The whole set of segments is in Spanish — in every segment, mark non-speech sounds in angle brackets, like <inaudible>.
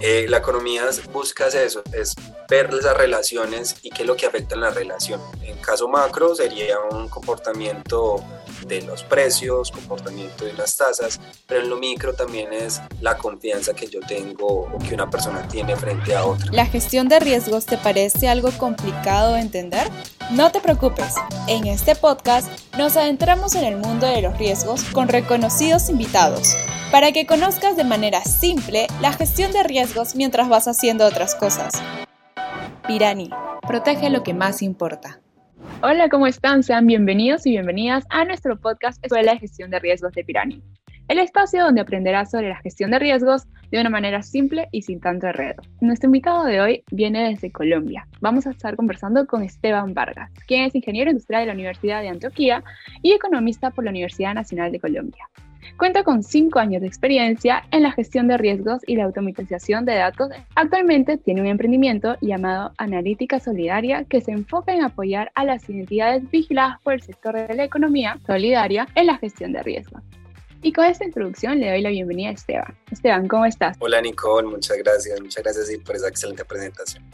Eh, la economía busca eso, es ver esas relaciones y qué es lo que afecta en la relación. En caso macro sería un comportamiento de los precios, comportamiento de las tasas, pero en lo micro también es la confianza que yo tengo o que una persona tiene frente a otra. ¿La gestión de riesgos te parece algo complicado de entender? No te preocupes, en este podcast nos adentramos en el mundo de los riesgos con reconocidos invitados para que conozcas de manera simple la gestión de riesgos mientras vas haciendo otras cosas. Pirani, protege lo que más importa. Hola, ¿cómo están? Sean bienvenidos y bienvenidas a nuestro podcast Escuela de Gestión de Riesgos de Pirani, el espacio donde aprenderás sobre la gestión de riesgos de una manera simple y sin tanto enredo. Nuestro invitado de hoy viene desde Colombia. Vamos a estar conversando con Esteban Vargas, quien es ingeniero industrial de la Universidad de Antioquia y economista por la Universidad Nacional de Colombia. Cuenta con cinco años de experiencia en la gestión de riesgos y la automatización de datos. Actualmente tiene un emprendimiento llamado Analítica Solidaria que se enfoca en apoyar a las entidades vigiladas por el sector de la economía solidaria en la gestión de riesgos. Y con esta introducción le doy la bienvenida a Esteban. Esteban, ¿cómo estás? Hola Nicole, muchas gracias, muchas gracias por esa excelente presentación.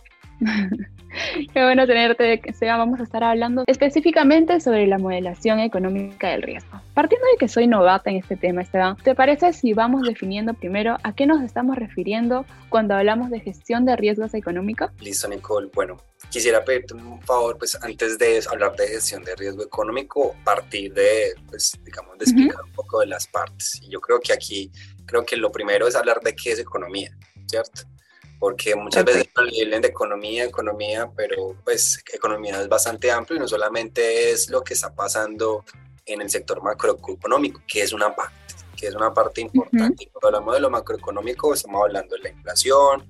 <laughs> Qué bueno tenerte, Esteban. Vamos a estar hablando específicamente sobre la modelación económica del riesgo. Partiendo de que soy novata en este tema, Esteban, ¿te parece si vamos definiendo primero a qué nos estamos refiriendo cuando hablamos de gestión de riesgos económicos? Listo, Nicole. Bueno, quisiera pedirte un favor, pues antes de hablar de gestión de riesgo económico, partir de, pues, digamos, de explicar un poco de las partes. Y yo creo que aquí, creo que lo primero es hablar de qué es economía, ¿cierto? Porque muchas veces hablan de economía, economía, pero pues economía es bastante amplio y no solamente es lo que está pasando en el sector macroeconómico, que es una parte, que es una parte importante. Cuando hablamos de lo macroeconómico, estamos hablando de la inflación,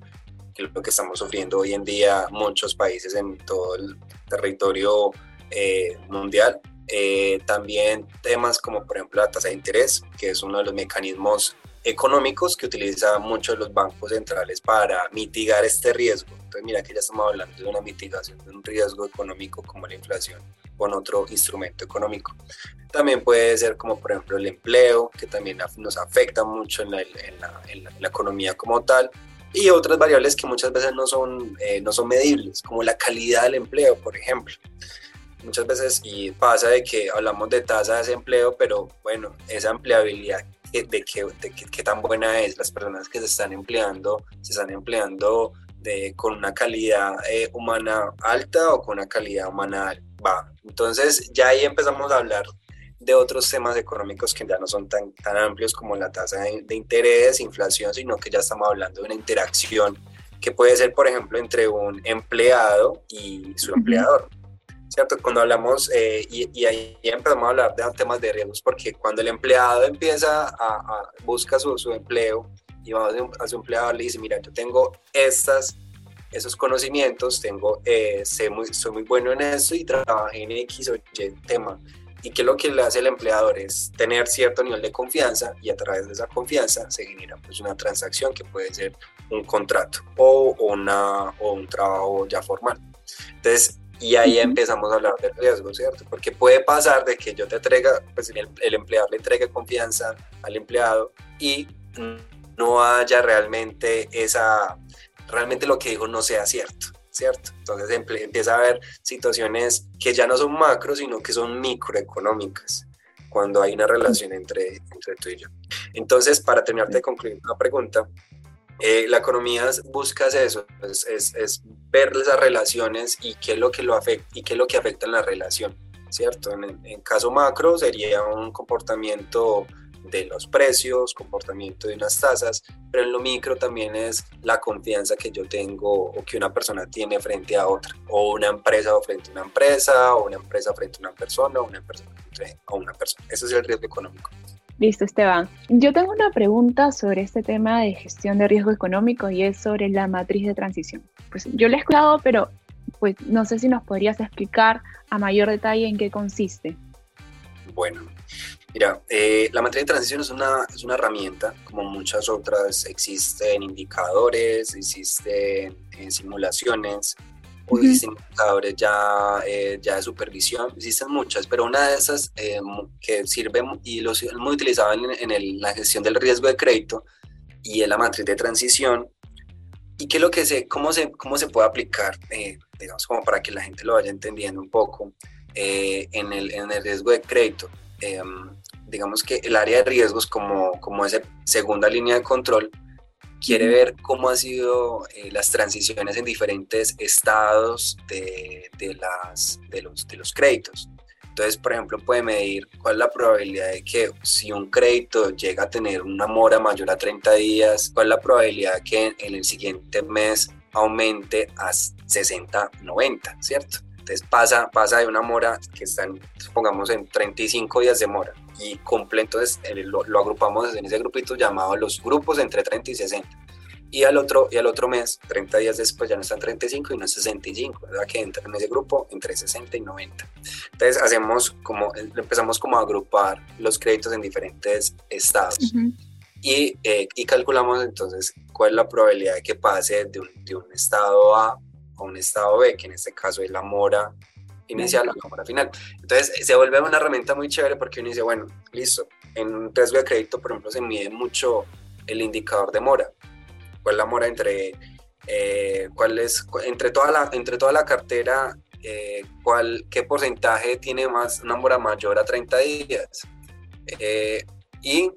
que es lo que estamos sufriendo hoy en día muchos países en todo el territorio eh, mundial. Eh, también temas como por ejemplo la tasa de interés, que es uno de los mecanismos económicos que utilizan muchos los bancos centrales para mitigar este riesgo. Entonces, mira que ya estamos hablando de una mitigación de un riesgo económico como la inflación con otro instrumento económico. También puede ser como por ejemplo el empleo, que también nos afecta mucho en la, en la, economía como tal, y otras variables que muchas veces no son, eh, no son medibles, como la calidad del empleo, por ejemplo. Muchas veces y pasa de que hablamos de tasa de desempleo, pero bueno, esa empleabilidad de qué, de qué, tan buena es las personas que se están empleando, se están empleando de, con una calidad eh, humana alta o con una calidad humana baja. Entonces ya ahí empezamos a hablar de otros temas económicos que ya no son tan, tan amplios como la tasa de, interés, inflación, sino que ya estamos hablando de una interacción que puede ser, por ejemplo, entre un empleado y su empleador. ¿Cierto? Cuando hablamos, eh, y, ahí empezamos a hablar de temas de riesgos, porque cuando el empleado empieza a, a busca su, su, empleo y va a su empleador le dice, mira, yo tengo estas, esos conocimientos, tengo, eh, sé muy, soy muy bueno en esto y trabajé en X o Y tema. Y que lo que le hace el empleador es tener cierto nivel de confianza y a través de esa confianza se genera pues una transacción que puede ser un contrato o, una, o un trabajo ya formal. Entonces, y ahí empezamos a hablar del riesgo, ¿cierto? Porque puede pasar de que yo te entrega, pues el, el empleador le entregue confianza al empleado y no haya realmente esa, realmente lo que dijo no sea cierto, ¿cierto? Entonces empieza a haber situaciones que ya no son macro, sino que son microeconómicas cuando hay una relación entre, entre tú y yo. Entonces, para terminar de concluir la pregunta, eh, la economía busca eso, es, es, es, ver esas relaciones y qué es lo que lo afecta y qué es lo que afecta en la relación, ¿cierto? En, en caso macro sería un comportamiento de los precios, comportamiento de unas tasas, pero en lo micro también es la confianza que yo tengo o que una persona tiene frente a otra, o una empresa o frente a una empresa, o una empresa frente a una persona, o una persona frente a una persona. Ese es el riesgo económico. Listo, Esteban. Yo tengo una pregunta sobre este tema de gestión de riesgo económico y es sobre la matriz de transición. Pues yo lo he escuchado, pero pues no sé si nos podrías explicar a mayor detalle en qué consiste. Bueno, mira, eh, la matriz de transición es una, es una herramienta, como muchas otras, existen indicadores, existen en simulaciones, o existen indicadores ya, eh, ya de supervisión, existen muchas, pero una de esas eh, que sirve y lo es muy utilizado en, en la gestión del riesgo de crédito y en la matriz de transición, ¿Y qué es lo que se, cómo se, cómo se puede aplicar, eh, digamos, como para que la gente lo vaya entendiendo un poco eh, en, el, en, el, riesgo de crédito? Em, digamos que el área de riesgos como, como esa segunda línea de control quiere ver cómo han sido eh, las transiciones en diferentes estados de, de, las, de, los, de los créditos. Entonces, por ejemplo, puede medir cuál es la probabilidad de que si un crédito llega a tener una mora mayor a 30 días, cuál es la probabilidad de que en el siguiente mes aumente a 60, 90, ¿cierto? Entonces pasa, pasa de una mora que está, en, supongamos, en 35 días de mora y cumple, entonces lo, lo agrupamos en ese grupito llamado los grupos entre 30 y 60 y al otro, y al otro mes, 30 días después, ya no están 35 y no es 65, ¿verdad? Que entra en ese grupo entre 60 y 90. Entonces, hacemos como, empezamos como a agrupar los créditos en diferentes estados. y, eh, y, calculamos entonces cuál es la probabilidad de que pase de un, de un, estado A a un estado B, que en este caso es la mora inicial o mora final. Entonces se vuelve una herramienta muy chévere porque uno dice, bueno, listo, en un riesgo de crédito, por ejemplo, se mide mucho el indicador de mora cuál es la mora entre, eh, cuál es, entre, toda la, entre toda la cartera, eh, cuál, qué porcentaje tiene más, una mora mayor a 30 días. Eh, y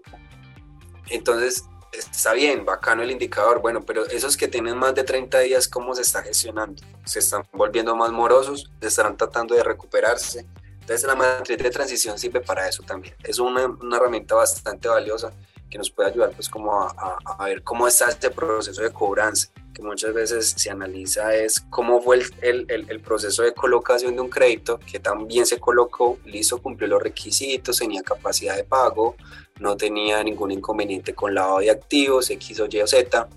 entonces está bien, bacano el indicador, bueno, pero esos que tienen más de 30 días, ¿cómo se está gestionando? ¿Se están volviendo más morosos? ¿Se estarán tratando de recuperarse? Entonces la matriz de transición sirve para eso también. Es una, una herramienta bastante valiosa que nos puede ayudar pues como a, a, ver cómo está este proceso de cobranza, que muchas veces se analiza es cómo fue el, el, el, proceso de colocación de un crédito, que también se colocó, listo, cumplió los requisitos, tenía capacidad de pago, no tenía ningún inconveniente con lavado de activos, X o Y o Z,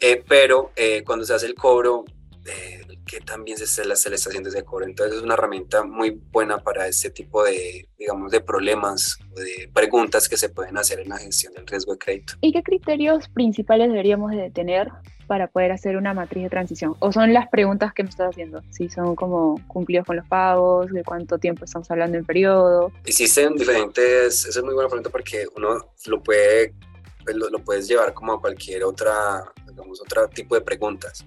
eh, pero eh, cuando se hace el cobro, eh, que también se, se, le está haciendo ese cobro. Entonces es una herramienta muy buena para este tipo de, digamos, de problemas o de preguntas que se pueden hacer en la gestión del riesgo de crédito. ¿Y qué criterios principales deberíamos de tener para poder hacer una matriz de transición? ¿O son las preguntas que me estás haciendo? Si son como cumplidos con los pagos, de cuánto tiempo estamos hablando en periodo. Existen diferentes, esa es muy buena pregunta porque uno lo puede, pues, lo, lo puedes llevar como a cualquier otra, digamos, otro tipo de preguntas.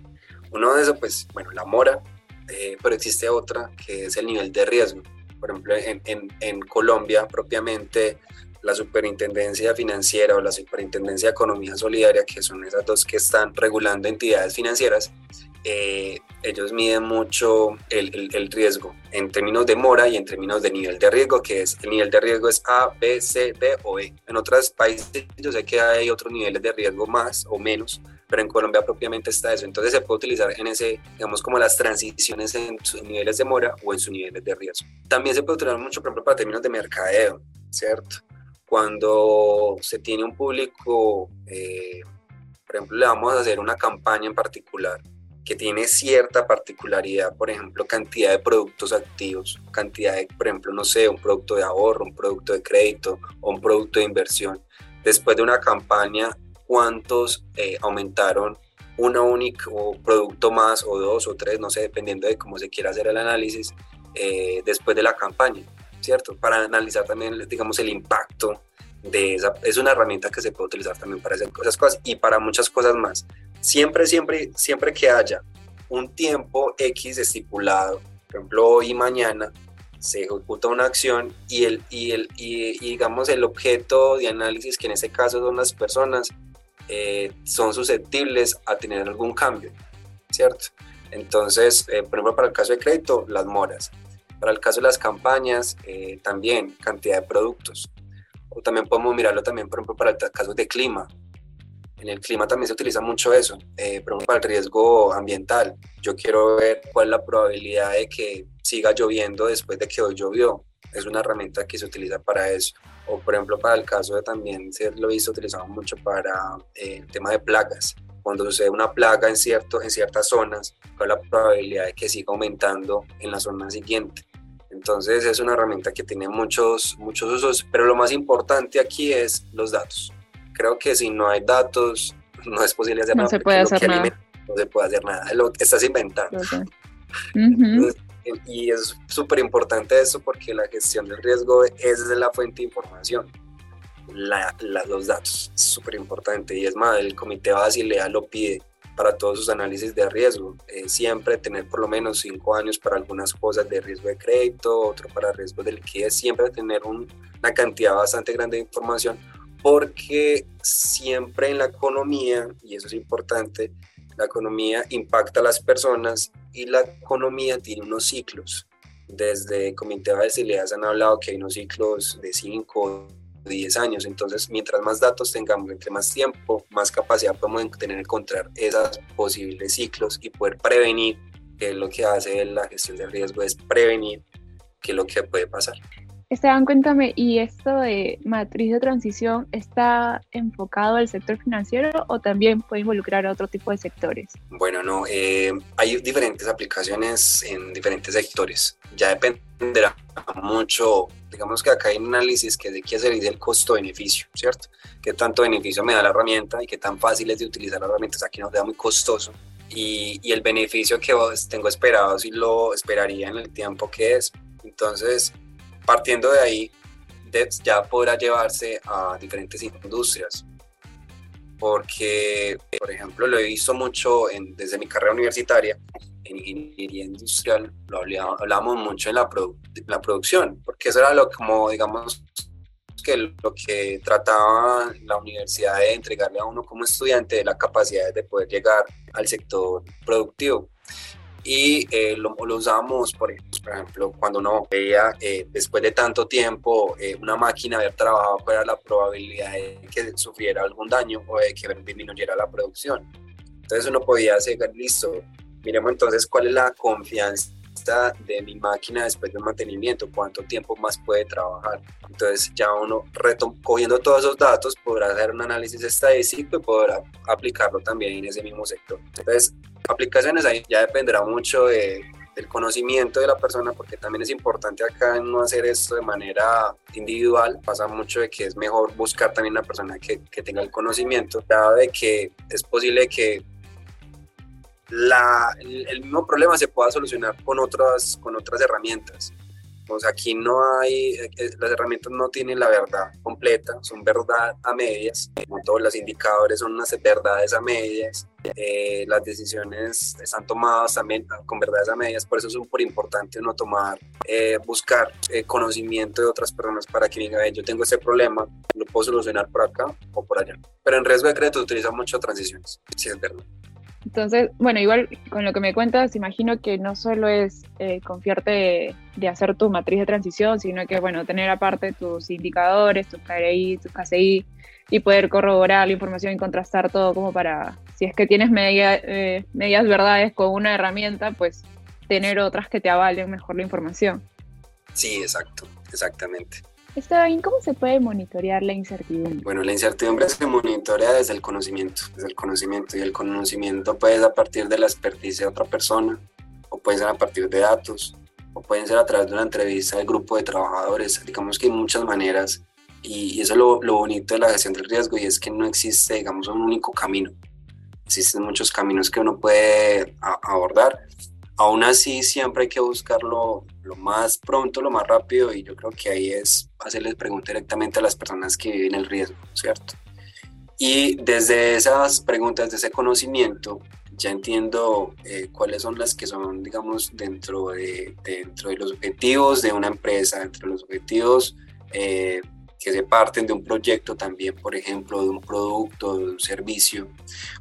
Uno de esos, pues, bueno, la mora, eh, pero existe otra que es el nivel de riesgo. Por ejemplo, en, en, en, Colombia propiamente, la Superintendencia Financiera o la Superintendencia de Economía Solidaria, que son esas dos que están regulando entidades financieras, eh, ellos miden mucho el, el, el, riesgo en términos de mora y en términos de nivel de riesgo, que es el nivel de riesgo es A, B, C, D o E. En otros países yo sé que hay otros niveles de riesgo más o menos, pero en Colombia propiamente está eso. Entonces se puede utilizar en ese, digamos, como las transiciones en sus niveles de mora o en sus niveles de riesgo. También se puede utilizar mucho, por ejemplo, para términos de mercadeo, ¿cierto? Cuando se tiene un público, eh, por ejemplo, le vamos a hacer una campaña en particular que tiene cierta particularidad, por ejemplo, cantidad de productos activos, cantidad de, por ejemplo, no sé, un producto de ahorro, un producto de crédito o un producto de inversión. Después de una campaña cuántos eh, aumentaron una única producto más o dos o tres, no sé, dependiendo de cómo se quiera hacer el análisis eh, después de la campaña, ¿cierto? Para analizar también, digamos, el impacto de esa, es una herramienta que se puede utilizar también para hacer esas cosas y para muchas cosas más. Siempre, siempre, siempre que haya un tiempo X estipulado, por ejemplo, hoy y mañana, se ejecuta una acción y, el, y, el, y, y digamos el objeto de análisis, que en este caso son las personas, eh, son susceptibles a tener algún cambio, ¿cierto? Entonces, eh, por ejemplo, para el caso de crédito, las moras. Para el caso de las campañas, eh, también cantidad de productos. O también podemos mirarlo también, por ejemplo, para el caso de clima. En el clima también se utiliza mucho eso, por ejemplo, para el riesgo ambiental. Yo quiero ver cuál es la probabilidad de que siga lloviendo después de que hoy llovió. Es una herramienta que se utiliza para eso o por ejemplo para el caso de también ser lo visto utilizado mucho para eh, el tema de plagas. Cuando sucede una plaga en, cierto, en ciertas zonas, con la probabilidad de que siga aumentando en la zona siguiente. Entonces es una herramienta que tiene muchos, muchos usos, pero lo más importante aquí es los datos. Creo que si no hay datos, <laughs> no es posible hacer no nada. Se puede hacer nada. no se puede hacer nada, lo estás inventando. Okay. Uh -huh y es súper importante eso porque la gestión del riesgo es la fuente de información. La, la, los datos súper importante y es más, el comité Basilea lo pide para todos sus análisis de riesgo. Eh, siempre tener por lo menos cinco años para algunas cosas de riesgo de crédito, otro para riesgo de liquidez, siempre tener una cantidad bastante grande de información porque siempre en la economía, y eso es importante, la economía impacta a las personas y la economía tiene unos ciclos. Desde el Comité de Facilidades han hablado que hay unos ciclos de 5 10 años. Entonces, mientras más datos tengamos, entre más tiempo, más capacidad podemos tener encontrar esos posibles ciclos y poder prevenir, que es lo que hace la gestión de riesgo, es prevenir qué es lo que puede pasar. Esteban, cuéntame, ¿y esto de matriz de transición está enfocado al sector financiero o también puede involucrar a otro tipo de sectores? Bueno, no, eh, hay diferentes aplicaciones en diferentes sectores. Ya dependerá mucho, digamos que acá hay un análisis que de qué hacer el costo-beneficio, ¿cierto? ¿Qué tanto beneficio me da la herramienta y qué tan fácil es de utilizar la herramienta? Aquí nos da muy costoso. Y, y el beneficio que tengo esperado, si lo esperaría en el tiempo que es. Entonces, partiendo de ahí, ya podrá llevarse a diferentes industrias. Porque, por ejemplo, lo he visto mucho desde mi carrera universitaria, en ingeniería industrial, lo hablamos mucho en la, la producción, porque eso era lo como, digamos, que lo que trataba la universidad de entregarle a uno como estudiante la capacidad de poder llegar al sector productivo y eh, lo, lo, usamos, por ejemplo, cuando uno veía eh, después de tanto tiempo eh, una máquina haber trabajado, cuál era la probabilidad de que sufriera algún daño o de que disminuyera la producción. Entonces uno podía hacer, listo, miremos entonces cuál es la confianza de mi máquina después del mantenimiento, cuánto tiempo más puede trabajar. Entonces ya uno cogiendo todos esos datos podrá hacer un análisis estadístico y podrá aplicarlo también en ese mismo sector. Entonces aplicaciones ahí ya dependerá mucho de, del conocimiento de la persona, porque también es importante acá no hacer esto de manera individual. Pasa mucho de que es mejor buscar también una persona que, que tenga el conocimiento, dado de que es posible que la, el, mismo problema se pueda solucionar con otras, con otras herramientas. Pues aquí no hay, eh, eh, las herramientas no tienen la verdad completa, son verdad a medias, como todos los indicadores son unas verdades a medias, eh, las decisiones están tomadas también con verdades a medias, por eso es súper importante uno tomar, buscar conocimiento de otras personas para que digan, yo tengo este problema, lo puedo solucionar por acá o por allá. Pero en riesgo de crédito utiliza mucho transiciones, si es verdad. Entonces, bueno, igual con lo que me cuentas, imagino que no solo es eh, confiarte de, hacer tu matriz de transición, sino que, bueno, tener aparte tus indicadores, tus KRI, tus KCI, y poder corroborar la información y contrastar todo como para, si es que tienes media, eh, medias verdades con una herramienta, pues tener otras que te avalen mejor la información. Sí, exacto, exactamente. Está bien, ¿cómo se puede monitorear la incertidumbre? Bueno, la incertidumbre se monitorea desde el conocimiento, desde el conocimiento y el conocimiento puede ser a partir de la experticia de otra persona o puede ser a partir de datos o pueden ser a través de una entrevista del grupo de trabajadores. Digamos que hay muchas maneras y, eso es lo, lo, bonito de la gestión del riesgo y es que no existe, digamos, un único camino. Existen muchos caminos que uno puede abordar aún así siempre hay que buscarlo lo más pronto, lo más rápido y yo creo que ahí es hacerles preguntas directamente a las personas que viven el riesgo, ¿cierto? Y desde esas preguntas, de ese conocimiento, ya entiendo eh, cuáles son las que son, digamos, dentro de, dentro de los objetivos de una empresa, dentro de los objetivos eh, que se parten de un proyecto también, por ejemplo, de un producto, de un servicio,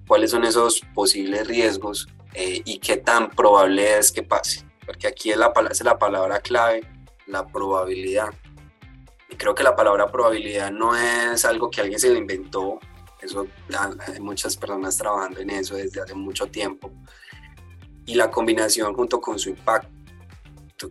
cuáles son esos posibles riesgos eh, y qué tan probable es que pase. Porque aquí es la, es la palabra clave, la probabilidad. Y creo que la palabra probabilidad no es algo que alguien se le inventó. Eso, hay muchas personas trabajando en eso desde hace mucho tiempo. Y la combinación junto con su impacto,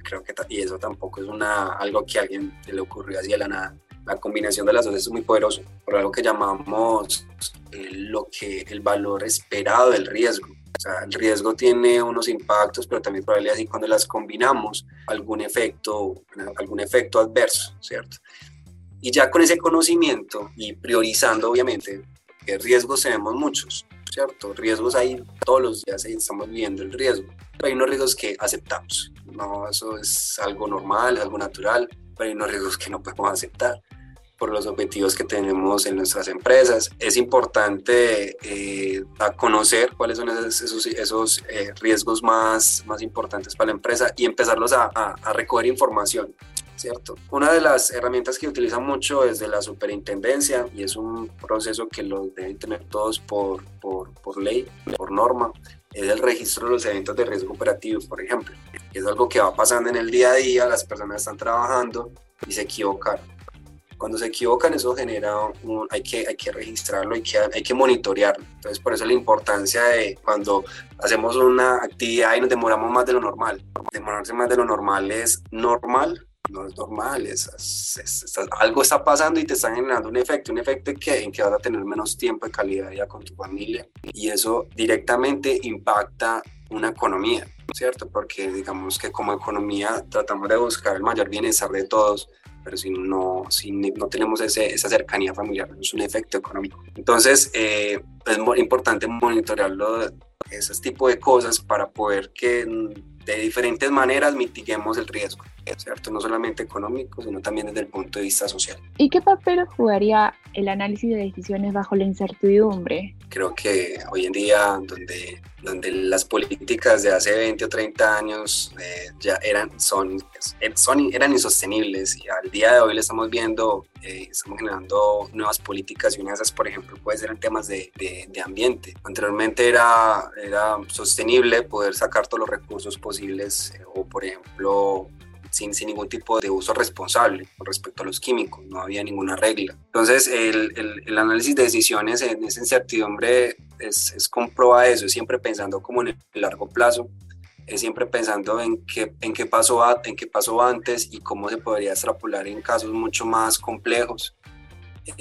creo que y eso tampoco es una, algo que a alguien le ocurrió así de la nada. La combinación de las dos es muy poderoso, por algo que llamamos lo que, el valor esperado del riesgo sea, el riesgo tiene unos impactos, pero también probabilidades y cuando las combinamos, algún efecto, algún efecto adverso, ¿cierto? Y ya con ese conocimiento y priorizando, obviamente, que riesgos tenemos muchos, ¿cierto? Riesgos hay todos los días, ahí estamos viendo el riesgo. Pero hay unos riesgos que aceptamos, no, eso es algo normal, algo natural, pero hay unos riesgos que no podemos aceptar por los objetivos que tenemos en nuestras empresas. Es importante eh, conocer cuáles son esos, esos, eh, riesgos más, más importantes para la empresa y empezarlos a, a, recoger información. ¿Cierto? Una de las herramientas que utiliza mucho es de la superintendencia y es un proceso que lo deben tener todos por, por, por ley, por norma, es el registro de los eventos de riesgo operativo, por ejemplo. Es algo que va pasando en el día a día, las personas están trabajando y se equivocan. Cuando se equivocan, eso genera, un, hay, que, hay que registrarlo, hay que, hay que monitorearlo. Entonces, por eso la importancia de cuando hacemos una actividad y nos demoramos más de lo normal. Demorarse más de lo normal es normal, no es normal, es, algo está pasando y te está generando un efecto, un efecto que, en que vas a tener menos tiempo de calidad vida con tu familia y eso directamente impacta una economía, ¿cierto? Porque digamos que como economía tratamos de buscar el mayor bienestar de todos, pero si no, si no tenemos ese, esa cercanía familiar, es un efecto económico. Entonces, eh, es importante monitorearlo, ese tipo de cosas para poder que de diferentes maneras mitiguemos el riesgo, ¿cierto? No solamente económico, sino también desde el punto de vista social. ¿Y qué papel jugaría el análisis de decisiones bajo la incertidumbre? Creo que hoy en día, donde, donde las políticas de hace 20 o 30 años eh, ya eran, son, son, eran insostenibles y al día de hoy le estamos viendo, eh, estamos generando nuevas políticas y una de esas, por ejemplo, puede ser en temas de, de, de ambiente. Anteriormente era, era sostenible poder sacar todos los recursos posibles posibles eh, o, por ejemplo, sin, sin, ningún tipo de uso responsable con respecto a los químicos, no había ninguna regla. Entonces, el, el, análisis de decisiones en esa incertidumbre es, es comproba eso, siempre pensando como en el largo plazo, es siempre pensando en qué, en, qué pasó, en qué pasó antes y cómo se podría extrapolar en casos mucho más complejos.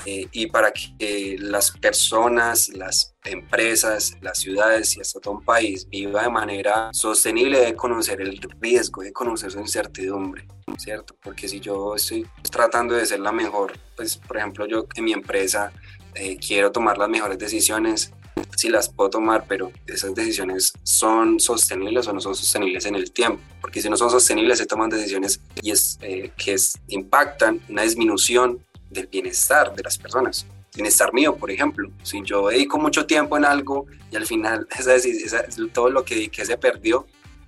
Eh, y para que las personas, las empresas, las ciudades y hasta todo un país viva de manera sostenible de conocer el riesgo, de conocer su incertidumbre, ¿cierto? Porque si yo estoy tratando de ser la mejor, pues por ejemplo yo en mi empresa eh, quiero tomar las mejores decisiones, sí las puedo tomar, pero esas decisiones son sostenibles o no son sostenibles en el tiempo, porque si no son sostenibles se toman decisiones y es, eh, que es, impactan una disminución del bienestar de las personas. Bienestar mío, por ejemplo. Si yo dedico mucho tiempo en algo y al final <laughs> esa, todo lo que dediqué se perdió,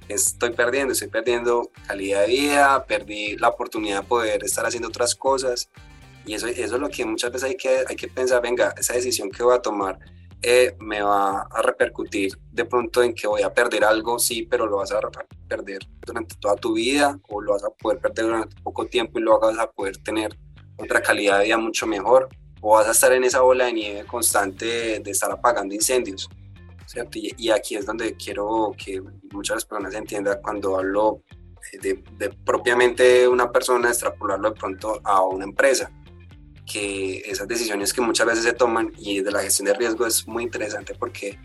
estoy perdiendo, estoy perdiendo calidad de vida, perdí la oportunidad de poder estar haciendo otras cosas. Y eso, eso es lo que muchas veces hay que, hay que pensar, venga, esa decisión que voy a tomar eh, me va a repercutir de pronto en que voy a perder algo, sí, pero lo vas a perder durante toda tu vida o lo vas a poder perder durante poco tiempo y lo vas a poder tener otra calidad de vida mucho mejor, o vas a estar en esa bola de nieve constante de, estar apagando incendios. ¿cierto? Y, aquí es donde quiero que muchas personas entiendan cuando hablo de, de, propiamente una persona, extrapolarlo de pronto a una empresa, que esas decisiones que muchas veces se toman y de la gestión de riesgo es muy interesante porque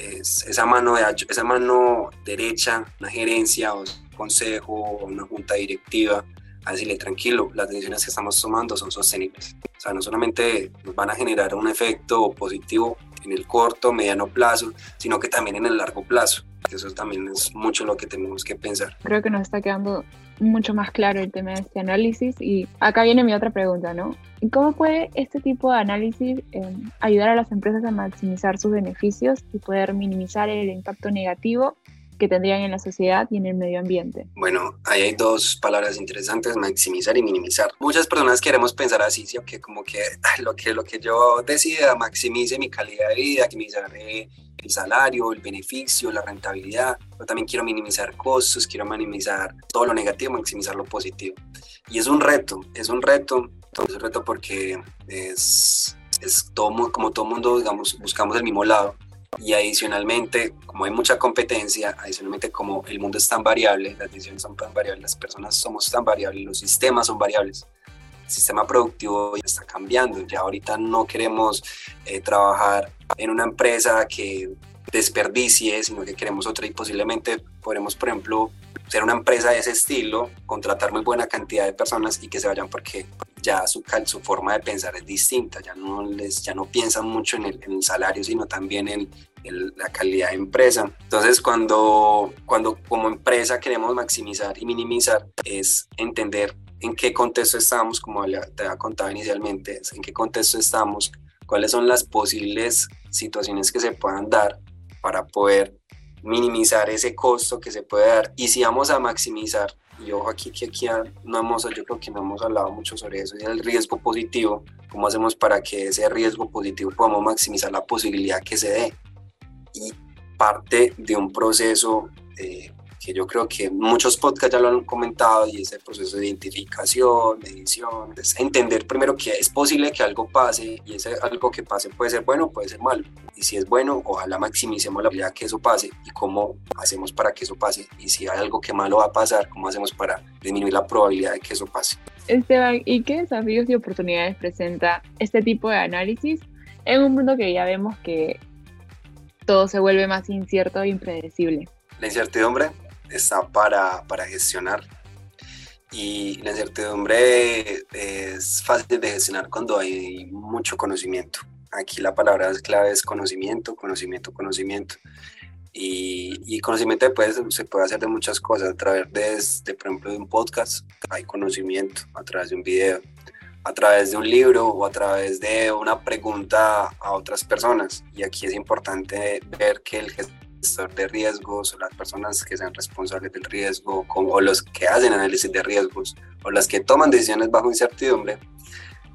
es esa mano, de, esa mano derecha, una gerencia o un consejo o una junta directiva, a decirle tranquilo, las decisiones que estamos tomando son sostenibles. O sea, no solamente nos van a generar un efecto positivo en el corto, mediano plazo, sino que también en el largo plazo. Eso también es mucho lo que tenemos que pensar. Creo que nos está quedando mucho más claro el tema de este análisis y acá viene mi otra pregunta, ¿no? ¿Cómo puede este tipo de análisis eh, ayudar a las empresas a maximizar sus beneficios y poder minimizar el impacto negativo que tendrían en la sociedad y en el medio ambiente? Bueno, ahí hay dos palabras interesantes, maximizar y minimizar. Muchas personas queremos pensar así, ¿sí? que como que <laughs> lo que, lo que yo decida maximice mi calidad de vida, maximizar el salario, el beneficio, la rentabilidad. Yo también quiero minimizar costos, quiero minimizar todo lo negativo, maximizar lo positivo. Y es un reto, es un reto, es un reto porque es, es todo, como todo mundo, digamos, buscamos el mismo lado y adicionalmente, como hay mucha competencia, adicionalmente como el mundo es tan variable, las decisiones son tan variables, las personas somos tan variables, los sistemas son variables, el sistema productivo ya está cambiando, ya ahorita no queremos eh, trabajar en una empresa que desperdicie, sino que queremos otra y posiblemente podremos, por ejemplo, ser una empresa de ese estilo, contratar muy buena cantidad de personas y que se vayan porque ya su, su forma de pensar es distinta, ya no, les, ya no piensan mucho en el, en el salario, sino también en, en, la calidad de empresa. Entonces, cuando, cuando como empresa queremos maximizar y minimizar, es entender en qué contexto estamos, como te había contado inicialmente, en qué contexto estamos, cuáles son las posibles situaciones que se puedan dar para poder minimizar ese costo que se puede dar y si vamos a maximizar y ojo aquí que aquí no hemos yo creo que no hemos hablado mucho sobre eso y el riesgo positivo. Cómo hacemos para que ese riesgo positivo podamos maximizar la posibilidad que se dé y parte de un proceso eh, que yo creo que muchos podcasts ya lo han comentado y ese proceso de identificación, medición, es entender primero que es posible que algo pase y ese algo que pase puede ser bueno, puede ser malo. Y si es bueno, ojalá maximicemos la habilidad que eso pase y cómo hacemos para que eso pase. Y si hay algo que malo va a pasar, cómo hacemos para disminuir la probabilidad de que eso pase. Esteban, ¿y qué desafíos y oportunidades presenta este tipo de análisis en un mundo que ya vemos que todo se vuelve más incierto e impredecible? La incertidumbre está para, para gestionar. Y la incertidumbre es fácil de gestionar cuando hay mucho conocimiento. Aquí la palabra clave es conocimiento, conocimiento, conocimiento. Y, y conocimiento se puede hacer de muchas cosas, a través de, por ejemplo, de un podcast, hay conocimiento, a través de un video, a través de un libro o a través de una pregunta a otras personas. Y aquí es importante ver que el gestor de riesgos o las personas que sean responsables del riesgo o los que hacen análisis de riesgos o las que toman decisiones bajo incertidumbre,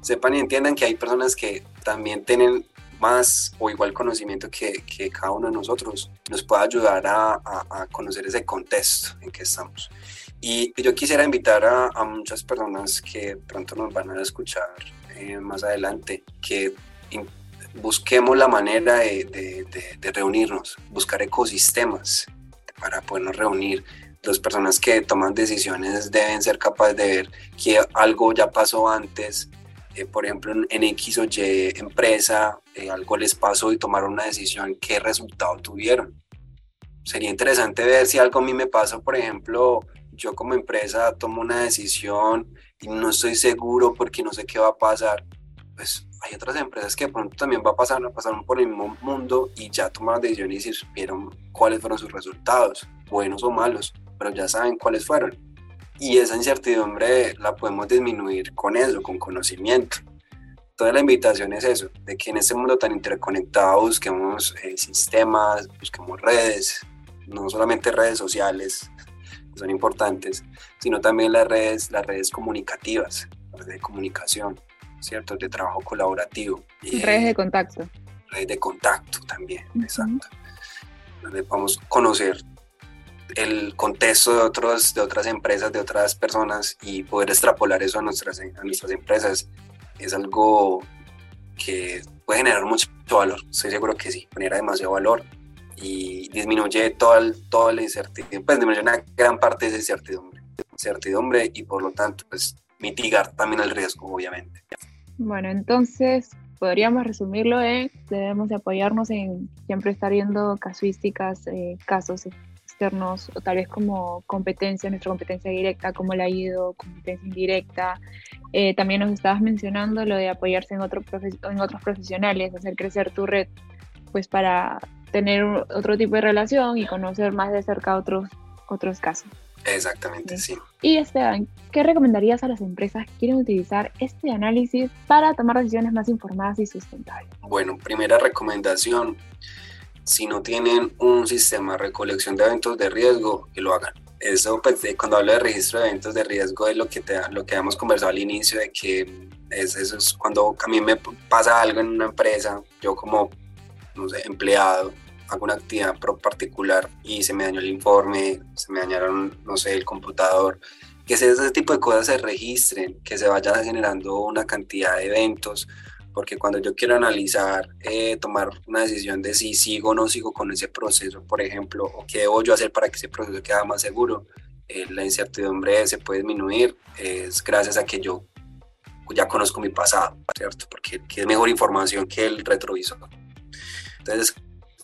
sepan y entiendan que hay personas que también tienen más o igual conocimiento que, que cada uno de nosotros, nos puede ayudar a, a, conocer ese contexto en que estamos. Y yo quisiera invitar a, a muchas personas que pronto nos van a escuchar eh, más adelante, que busquemos la manera de, reunirnos, buscar ecosistemas para podernos reunir. Las personas que toman decisiones deben ser capaces de ver que algo ya pasó antes, eh, por ejemplo, en, X o Y empresa, eh, algo les pasó y tomaron una decisión, ¿qué resultado tuvieron? Sería interesante ver si algo a mí me pasa, por ejemplo, yo como empresa tomo una decisión y no estoy seguro porque no sé qué va a pasar, pues hay otras empresas que pronto también va a pasar, pasaron por el mismo mundo y ya tomaron decisiones y supieron cuáles fueron sus resultados, buenos o malos, pero ya saben cuáles fueron. Y esa incertidumbre la podemos disminuir con eso, con conocimiento. Toda la invitación es eso, de que en este mundo tan interconectado busquemos eh, sistemas, busquemos redes, no solamente redes sociales, <laughs> que son importantes, sino también las redes, las redes comunicativas, las redes de comunicación ¿cierto? De trabajo colaborativo. redes de contacto. Redes de contacto también, exacto. Donde podemos conocer el contexto de, otros, de otras empresas, de otras personas y poder extrapolar eso a nuestras, a nuestras empresas es algo que puede generar mucho valor. Estoy seguro que sí, genera demasiado valor y disminuye todo el, toda la incertidumbre, pues disminuye una gran parte de esa incertidumbre, incertidumbre y por lo tanto pues mitigar también el riesgo, obviamente. Bueno, entonces podríamos resumirlo en debemos de apoyarnos en siempre estar viendo casuísticas, eh, casos externos, o tal vez como competencia, nuestra competencia directa, cómo le ha ido, competencia indirecta. Eh, también nos estabas mencionando lo de apoyarse en, otro en otros profesionales, hacer crecer tu red, pues para tener otro tipo de relación y conocer más de cerca otros, otros casos. Exactamente, sí. Y Esteban, ¿qué recomendarías a las empresas que quieren utilizar este análisis para tomar decisiones más informadas y sustentables? Bueno, primera recomendación, si no tienen un sistema de recolección de eventos de riesgo, que lo hagan. Eso, pues, cuando hablo de registro de eventos de riesgo, es lo que, te, lo que hemos conversado al inicio, de que es, eso es cuando a mí me pasa algo en una empresa, yo como, no sé, empleado, hago una actividad particular y se me dañó el informe, se me dañaron, no sé, el computador, que ese, tipo de cosas se registren, que se vaya generando una cantidad de eventos, porque cuando yo quiero analizar, eh, tomar una decisión de si sigo o no sigo con ese proceso, por ejemplo, o qué debo yo hacer para que ese proceso quede más seguro, eh, la incertidumbre se puede disminuir, es gracias a que yo ya conozco mi pasado, ¿cierto? Porque es mejor información que el retrovisor. Entonces,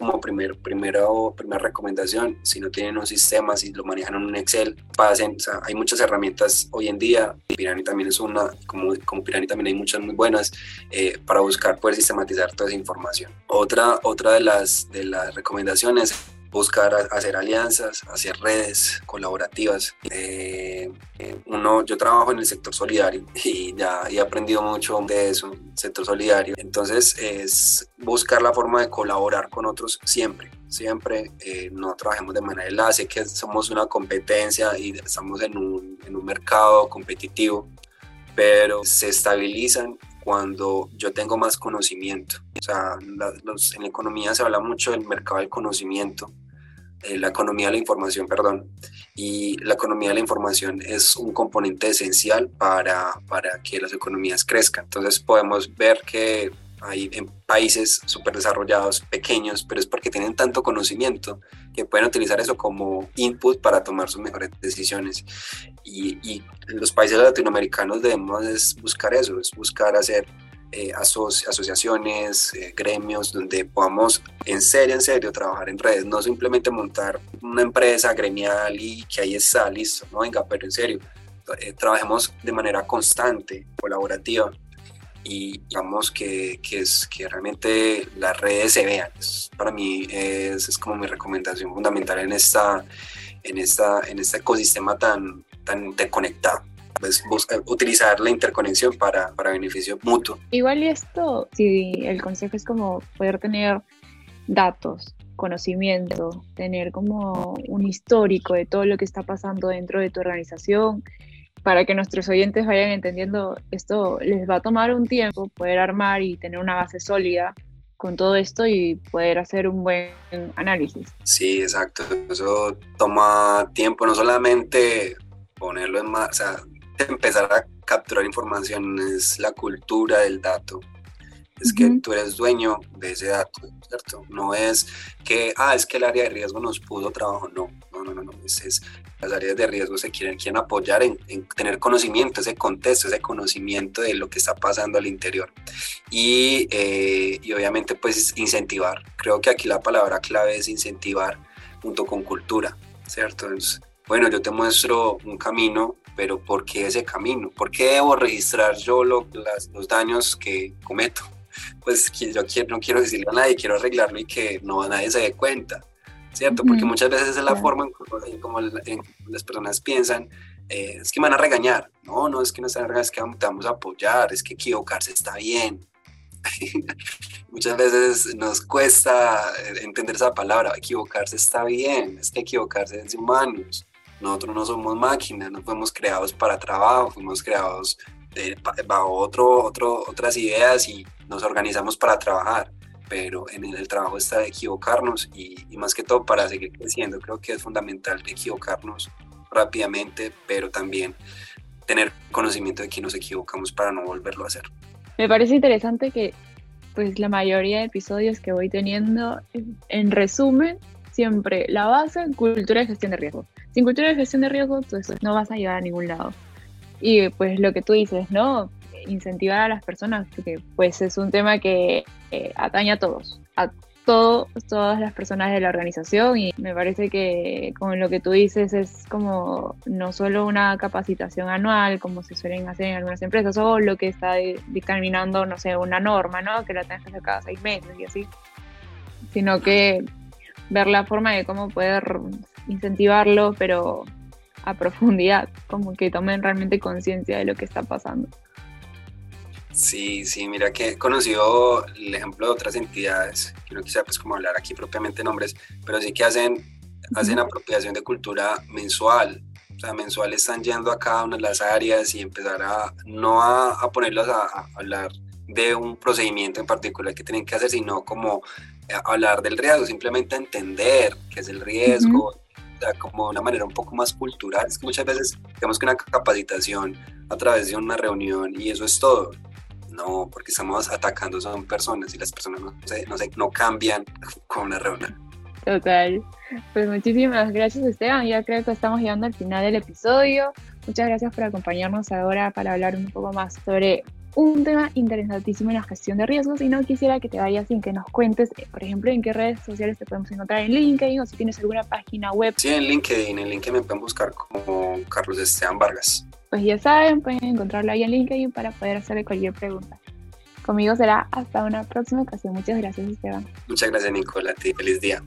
como primer, primera, primera recomendación, si no tienen un sistema, si lo manejan en un Excel, pasen, o sea, hay muchas herramientas hoy en día, Pirani también es una, como, como Pirani también hay muchas muy buenas, eh, para buscar poder sistematizar toda esa información. Otra, otra de, las, de las recomendaciones buscar hacer alianzas, hacer redes colaborativas. Eh, uno, yo trabajo en el sector solidario <laughs> y ya he aprendido mucho de eso, sector solidario. Entonces es buscar la forma de colaborar con otros siempre, siempre. Eh, no trabajemos de manera sé que somos una competencia y estamos en un, en un mercado competitivo, pero se estabilizan cuando yo tengo más conocimiento. O sea, en la economía se habla mucho del mercado del conocimiento, eh, la economía de la información, perdón, y la economía de la información es un componente esencial para, para que las economías crezcan. Entonces podemos ver que hay en países súper desarrollados, pequeños, pero es porque tienen tanto conocimiento que pueden utilizar eso como input para tomar sus mejores decisiones. Y, y los países latinoamericanos debemos buscar eso, es buscar hacer eh, asociaciones, eh, gremios, donde podamos en serio, en serio trabajar en redes, no simplemente montar una empresa gremial y que ahí está, listo, no venga, pero en serio, eh, trabajemos de manera constante, colaborativa y digamos que, que, es, que realmente las redes se vean. para mí es, es, como mi recomendación fundamental en, esta, en, esta, en este ecosistema tan, tan interconectado pues, utilizar la interconexión para, para beneficio mutuo. Igual y esto, si el consejo es como poder tener datos, conocimiento, tener como un histórico de todo lo que está pasando dentro de tu organización, para que nuestros oyentes vayan entendiendo esto, les va a tomar un tiempo poder armar y tener una base sólida con todo esto y poder hacer un buen análisis. Sí, exacto. Eso toma tiempo, no solamente ponerlo en más, o sea, empezar a capturar información es la cultura del dato. Es que tú eres dueño de ese dato, ¿cierto? No es que, ah, es que el área de riesgo nos pudo trabajo. No, no, no, no. no. Es, las áreas de riesgo se quieren, quieren apoyar en, tener conocimiento, ese contexto, ese conocimiento de lo que está pasando al interior. Y, eh, y obviamente, pues, incentivar. Creo que aquí la palabra clave es incentivar junto con cultura, ¿cierto? Entonces, bueno, yo te muestro un camino pero ¿por qué ese camino? ¿Por qué debo registrar yo lo, los daños que cometo? Pues yo quiero, no quiero decirle a nadie, quiero arreglarlo y que no nadie se dé cuenta, ¿cierto? Porque muchas veces es la forma en como las personas piensan, eh, es que me van a regañar. No, no es que no están regañando, es que te vamos a apoyar, es que equivocarse está bien. <laughs> muchas veces nos cuesta entender esa palabra, equivocarse está bien, es que equivocarse es de humanos nosotros no somos máquinas, no fuimos creados para trabajo, fuimos creados bajo otro, otro, otras ideas y nos organizamos para trabajar. Pero en el trabajo está equivocarnos y, y más que todo para seguir creciendo. Creo que es fundamental equivocarnos rápidamente, pero también tener conocimiento de que nos equivocamos para no volverlo a hacer. Me parece interesante que pues la mayoría de episodios que voy teniendo, en resumen, siempre la base, cultura de gestión de riesgo. Sin cultura de gestión de riesgo, pues no vas a llegar a ningún lado. Y pues lo que tú dices, ¿no? Incentivar a las personas, porque pues es un tema que eh, atañe a todos, a todos, todas las personas de la organización y me parece que con lo que tú dices es como no solo una capacitación anual como se suelen hacer en algunas empresas o lo que está dictaminando, no sé, una norma, ¿no? Que la tengas cada seis meses y así, sino que ver la forma de cómo poder incentivarlo, pero a profundidad, como que tomen realmente conciencia de lo que está pasando. Sí, sí, mira que he conocido el ejemplo de otras entidades, que no quisiera pues como hablar aquí propiamente nombres, pero sí que hacen, hacen apropiación de cultura mensual, o sea, mensual están yendo a cada una de las áreas y empezar a, no a, a ponerlos a, hablar de un procedimiento en particular que tienen que hacer, sino como hablar del riesgo, simplemente entender qué es el riesgo, como una manera un poco más cultural. Es que muchas veces tenemos que una capacitación a través de una reunión y eso es todo. No, porque estamos atacando son personas y las personas no, no, no cambian con una reunión. Total. Pues muchísimas gracias Esteban. Ya creo que estamos llegando al final del episodio. Muchas gracias por acompañarnos ahora para hablar un poco más sobre un tema interesantísimo en la gestión de riesgos y no quisiera que te vayas sin que nos cuentes, eh, por ejemplo, en qué redes sociales te podemos encontrar en LinkedIn o si tienes alguna página web. Sí, en LinkedIn, en LinkedIn me pueden buscar como Carlos Esteban Vargas. Pues ya saben, pueden encontrarlo ahí en LinkedIn para poder hacerle cualquier pregunta. Conmigo será hasta una próxima ocasión. Muchas gracias, Esteban. Muchas gracias, Nicola. Feliz día.